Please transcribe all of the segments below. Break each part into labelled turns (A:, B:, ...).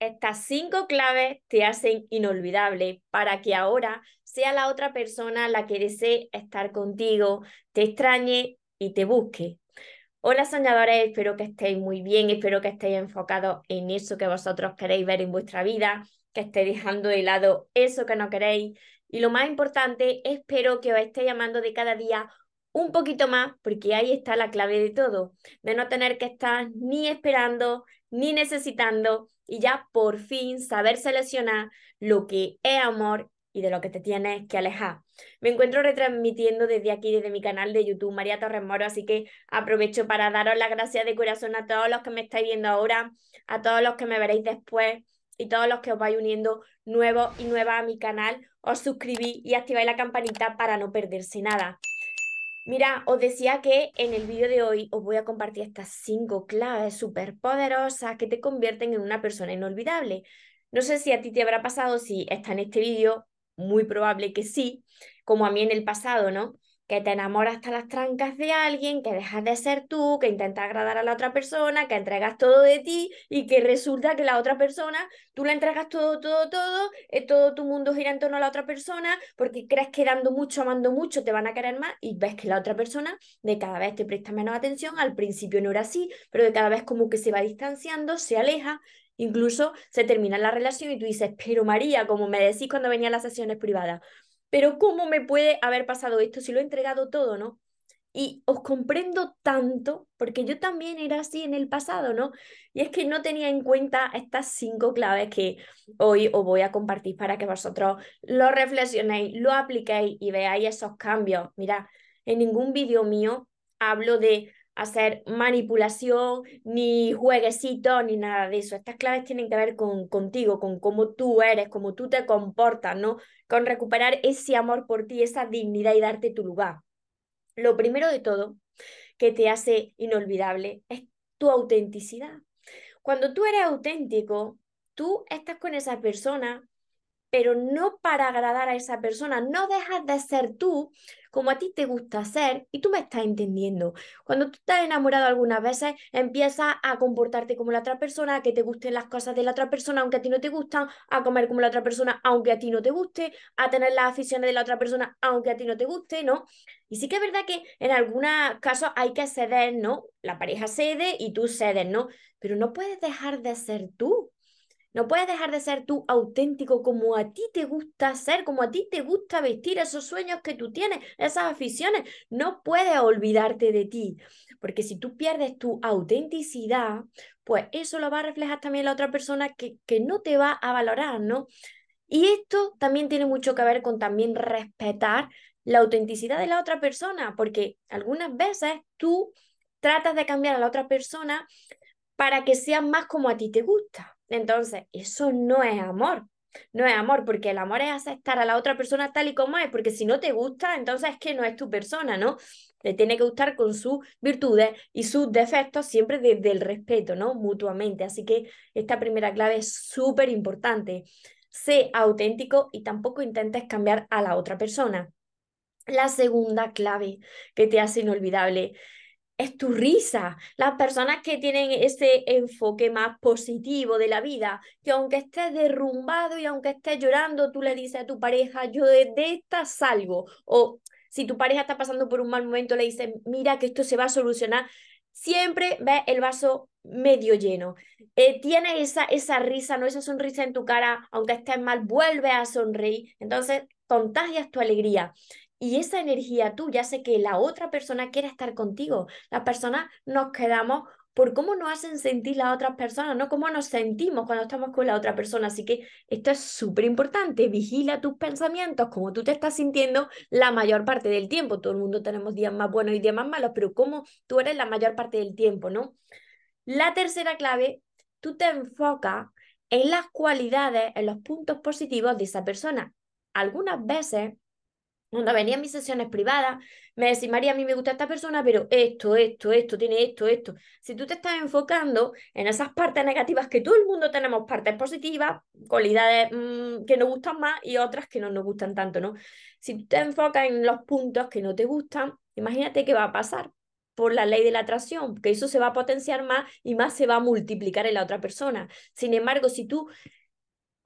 A: Estas cinco claves te hacen inolvidable para que ahora sea la otra persona la que desee estar contigo, te extrañe y te busque. Hola soñadores, espero que estéis muy bien, espero que estéis enfocados en eso que vosotros queréis ver en vuestra vida, que estéis dejando de lado eso que no queréis. Y lo más importante, espero que os esté llamando de cada día un poquito más, porque ahí está la clave de todo, de no tener que estar ni esperando, ni necesitando, y ya por fin saber seleccionar lo que es amor y de lo que te tienes que alejar. Me encuentro retransmitiendo desde aquí, desde mi canal de YouTube, María Torres Moro, así que aprovecho para daros las gracias de corazón a todos los que me estáis viendo ahora, a todos los que me veréis después y todos los que os vais uniendo nuevos y nuevas a mi canal. Os suscribís y activáis la campanita para no perderse nada. Mira, os decía que en el vídeo de hoy os voy a compartir estas cinco claves súper poderosas que te convierten en una persona inolvidable. No sé si a ti te habrá pasado, si está en este vídeo, muy probable que sí, como a mí en el pasado, ¿no? Que te enamoras hasta las trancas de alguien, que dejas de ser tú, que intentas agradar a la otra persona, que entregas todo de ti y que resulta que la otra persona, tú le entregas todo, todo, todo, eh, todo tu mundo gira en torno a la otra persona porque crees que dando mucho, amando mucho, te van a querer más y ves que la otra persona de cada vez te presta menos atención, al principio no era así, pero de cada vez como que se va distanciando, se aleja. Incluso se termina la relación y tú dices, pero María, como me decís cuando venía a las sesiones privadas, pero ¿cómo me puede haber pasado esto si lo he entregado todo, no? Y os comprendo tanto, porque yo también era así en el pasado, ¿no? Y es que no tenía en cuenta estas cinco claves que hoy os voy a compartir para que vosotros lo reflexionéis, lo apliquéis y veáis esos cambios. Mira, en ningún vídeo mío hablo de hacer manipulación, ni jueguecitos, ni nada de eso. Estas claves tienen que ver con contigo, con cómo tú eres, cómo tú te comportas, ¿no? Con recuperar ese amor por ti, esa dignidad y darte tu lugar. Lo primero de todo que te hace inolvidable es tu autenticidad. Cuando tú eres auténtico, tú estás con esa persona pero no para agradar a esa persona. No dejas de ser tú como a ti te gusta ser y tú me estás entendiendo. Cuando tú estás enamorado algunas veces, empiezas a comportarte como la otra persona, a que te gusten las cosas de la otra persona, aunque a ti no te gustan, a comer como la otra persona, aunque a ti no te guste, a tener las aficiones de la otra persona, aunque a ti no te guste, ¿no? Y sí que es verdad que en algunos casos hay que ceder, ¿no? La pareja cede y tú cedes, ¿no? Pero no puedes dejar de ser tú. No puedes dejar de ser tú auténtico como a ti te gusta ser, como a ti te gusta vestir esos sueños que tú tienes, esas aficiones. No puedes olvidarte de ti, porque si tú pierdes tu autenticidad, pues eso lo va a reflejar también la otra persona que, que no te va a valorar, ¿no? Y esto también tiene mucho que ver con también respetar la autenticidad de la otra persona, porque algunas veces tú tratas de cambiar a la otra persona para que sea más como a ti te gusta. Entonces, eso no es amor. No es amor, porque el amor es aceptar a la otra persona tal y como es, porque si no te gusta, entonces es que no es tu persona, ¿no? Le tiene que gustar con sus virtudes y sus defectos siempre desde el respeto, ¿no? Mutuamente. Así que esta primera clave es súper importante. Sé auténtico y tampoco intentes cambiar a la otra persona. La segunda clave que te hace inolvidable es tu risa. Las personas que tienen ese enfoque más positivo de la vida, que aunque estés derrumbado y aunque estés llorando, tú le dices a tu pareja, yo de, esta salgo. O si tu pareja está pasando por un mal momento, le dices, mira que esto se va a solucionar. Siempre ves el vaso medio lleno. Eh, tienes esa, esa risa, no esa sonrisa en tu cara, aunque estés mal, vuelve a sonreír. Entonces, contagias tu alegría. Y esa energía tuya hace que la otra persona quiera estar contigo. Las personas nos quedamos por cómo nos hacen sentir las otras personas, no cómo nos sentimos cuando estamos con la otra persona. Así que esto es súper importante. Vigila tus pensamientos, cómo tú te estás sintiendo la mayor parte del tiempo. Todo el mundo tenemos días más buenos y días más malos, pero cómo tú eres la mayor parte del tiempo, ¿no? La tercera clave, tú te enfocas en las cualidades, en los puntos positivos de esa persona. Algunas veces cuando venía mis sesiones privadas, me decía, María, a mí me gusta esta persona, pero esto, esto, esto, tiene esto, esto. Si tú te estás enfocando en esas partes negativas, que todo el mundo tenemos partes positivas, cualidades mm, que nos gustan más y otras que no nos gustan tanto, ¿no? Si tú te enfocas en los puntos que no te gustan, imagínate qué va a pasar. por la ley de la atracción, que eso se va a potenciar más y más se va a multiplicar en la otra persona. Sin embargo, si tú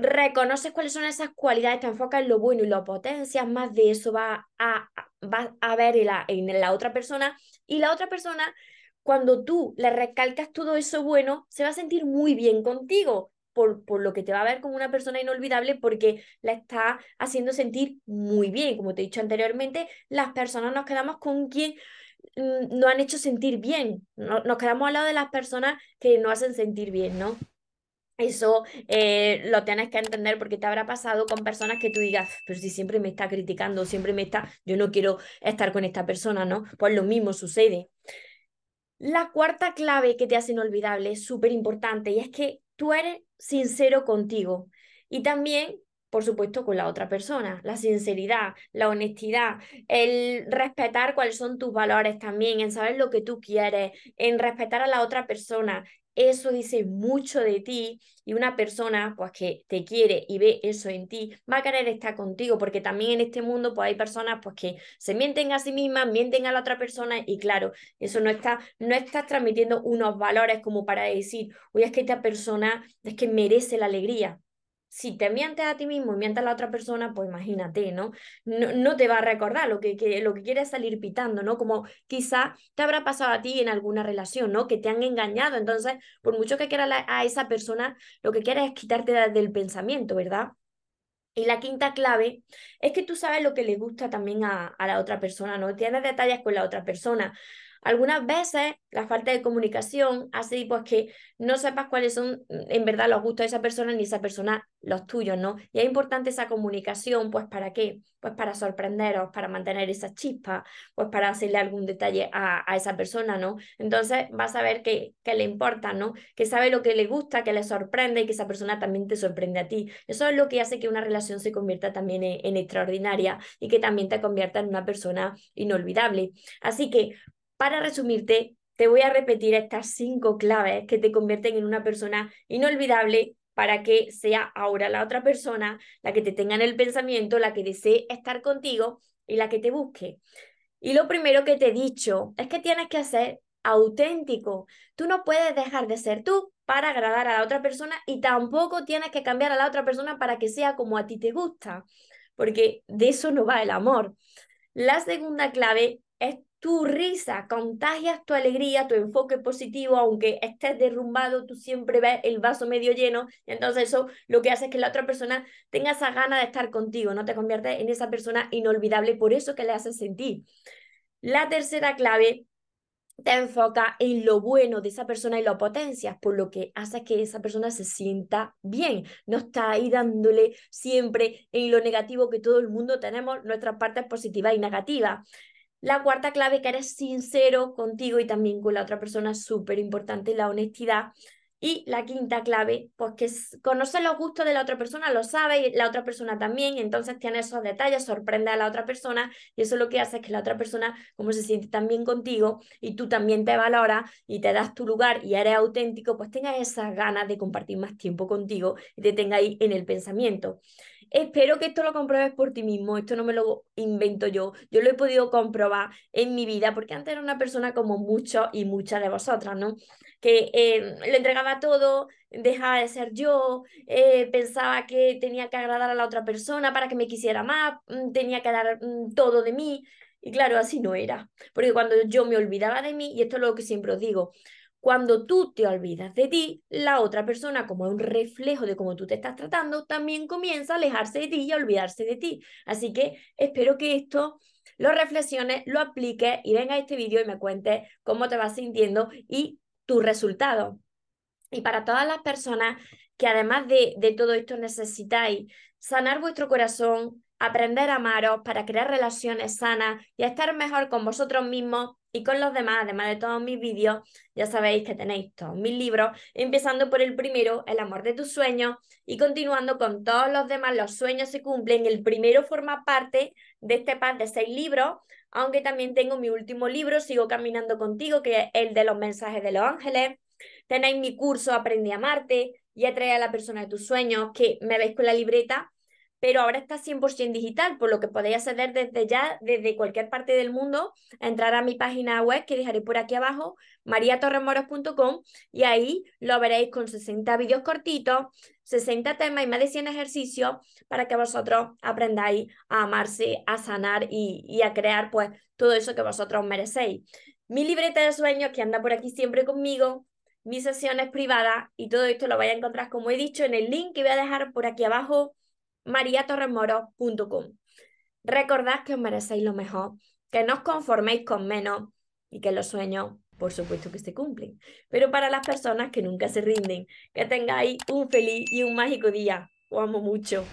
A: reconoces cuáles son esas cualidades, te enfocas en lo bueno y lo potencias, más de eso va a, va a ver en la, en la otra persona y la otra persona, cuando tú le recalcas todo eso bueno, se va a sentir muy bien contigo. Por, por, lo que te va a ver como una persona inolvidable porque la está haciendo sentir muy bien. Como te he dicho anteriormente, las personas nos quedamos con quien mm, nos han hecho sentir bien. nos quedamos al lado de las personas que nos hacen sentir bien, ¿no? Eso eh, lo tienes que entender porque te habrá pasado con personas que tú digas, pero si siempre me está criticando, siempre me está, yo no quiero estar con esta persona, ¿no? Pues lo mismo sucede. La cuarta clave que te hace inolvidable es súper importante y es que tú eres sincero contigo y también, por supuesto, con la otra persona. La sinceridad, la honestidad, el respetar cuáles son tus valores también, en saber lo que tú quieres, en respetar a la otra persona, eso dice mucho de ti y una persona pues que te quiere y ve eso en ti va a querer estar contigo porque también en este mundo pues hay personas pues que se mienten a sí mismas, mienten a la otra persona y claro, eso no está no estás transmitiendo unos valores como para decir, "Oye, es que esta persona es que merece la alegría." Si te mientes a ti mismo y mientes a la otra persona, pues imagínate, ¿no? No, no te va a recordar lo que, que, lo que quieres salir pitando, ¿no? Como quizá te habrá pasado a ti en alguna relación, ¿no? Que te han engañado. Entonces, por mucho que quieras a esa persona, lo que quieres es quitarte del pensamiento, ¿verdad? Y la quinta clave es que tú sabes lo que le gusta también a, a la otra persona, ¿no? Tienes detalles con la otra persona. Algunas veces la falta de comunicación hace pues que no sepas cuáles son mm, en verdad los gustos de esa persona ni esa persona los tuyos, ¿no? Y es importante esa comunicación, pues ¿para qué? Pues para sorprenderos, para mantener esa chispa, pues para hacerle algún detalle a, a esa persona, ¿no? Entonces vas a ver que, que, le importa, ¿no? Que sabe lo que le gusta, que le sorprende y que esa persona también te sorprende a ti. Eso es lo que hace que una relación se convierta también en, en extraordinaria y que también te convierta en una persona inolvidable. Así que para resumirte, te voy a repetir estas cinco claves que te convierten en una persona inolvidable para que sea ahora la otra persona la que te tenga en el pensamiento, la que desee estar contigo y la que te busque. Y lo primero que te he dicho es que tienes que ser auténtico. Tú no puedes dejar de ser tú para agradar a la otra persona y tampoco tienes que cambiar a la otra persona para que sea como a ti te gusta, porque de eso no va el amor. La segunda clave es tu risa, contagias tu alegría, tu enfoque positivo, aunque estés derrumbado, tú siempre ves el vaso medio lleno, entonces eso lo que hace es que la otra persona tenga esa gana de estar contigo, no te conviertes en esa persona inolvidable, por eso que le haces sentir. La tercera clave te enfoca en lo bueno de esa persona y lo potencias, por lo que hace que esa persona se sienta bien. No está ahí dándole siempre en lo negativo que todo el mundo tenemos, nuestras partes positivas y negativas. La cuarta clave, que eres sincero contigo y también con la otra persona, es súper importante, la honestidad. Y la quinta clave, pues que conoces los gustos de la otra persona, lo sabe y la otra persona también, entonces tiene esos detalles, sorprende a la otra persona, y eso lo que hace es que la otra persona, como se siente también contigo, y tú también te valoras y te das tu lugar y eres auténtico, pues tengas esas ganas de compartir más tiempo contigo y te tenga ahí en el pensamiento. Espero que esto lo compruebes por ti mismo, esto no me lo invento yo, yo lo he podido comprobar en mi vida, porque antes era una persona como muchos y muchas de vosotras, ¿no? Que eh, le entregaba todo, dejaba de ser yo, eh, pensaba que tenía que agradar a la otra persona para que me quisiera más, mm, tenía que dar mm, todo de mí, y claro, así no era, porque cuando yo me olvidaba de mí, y esto es lo que siempre os digo, cuando tú te olvidas de ti, la otra persona, como un reflejo de cómo tú te estás tratando, también comienza a alejarse de ti y a olvidarse de ti. Así que espero que esto lo reflexiones, lo apliques y venga a este vídeo y me cuentes cómo te vas sintiendo y tu resultado. Y para todas las personas que además de, de todo esto necesitáis sanar vuestro corazón, aprender a amaros para crear relaciones sanas y estar mejor con vosotros mismos, y con los demás, además de todos mis vídeos, ya sabéis que tenéis todos mis libros, empezando por el primero, El amor de tus sueños, y continuando con todos los demás, Los sueños se cumplen. El primero forma parte de este par de seis libros, aunque también tengo mi último libro, Sigo caminando contigo, que es el de los mensajes de los ángeles. Tenéis mi curso Aprende a amarte y atrae a la persona de tus sueños, que me veis con la libreta pero ahora está 100% digital, por lo que podéis acceder desde ya, desde cualquier parte del mundo, entrar a mi página web que dejaré por aquí abajo, mariatorremoros.com, y ahí lo veréis con 60 vídeos cortitos, 60 temas y más de 100 ejercicios para que vosotros aprendáis a amarse, a sanar y, y a crear pues todo eso que vosotros merecéis. Mi libreta de sueños que anda por aquí siempre conmigo, mis sesiones privadas y todo esto lo vais a encontrar, como he dicho, en el link que voy a dejar por aquí abajo mariatorremoros.com. Recordad que os merecéis lo mejor, que no os conforméis con menos y que los sueños, por supuesto que se cumplen. Pero para las personas que nunca se rinden, que tengáis un feliz y un mágico día. Os amo mucho.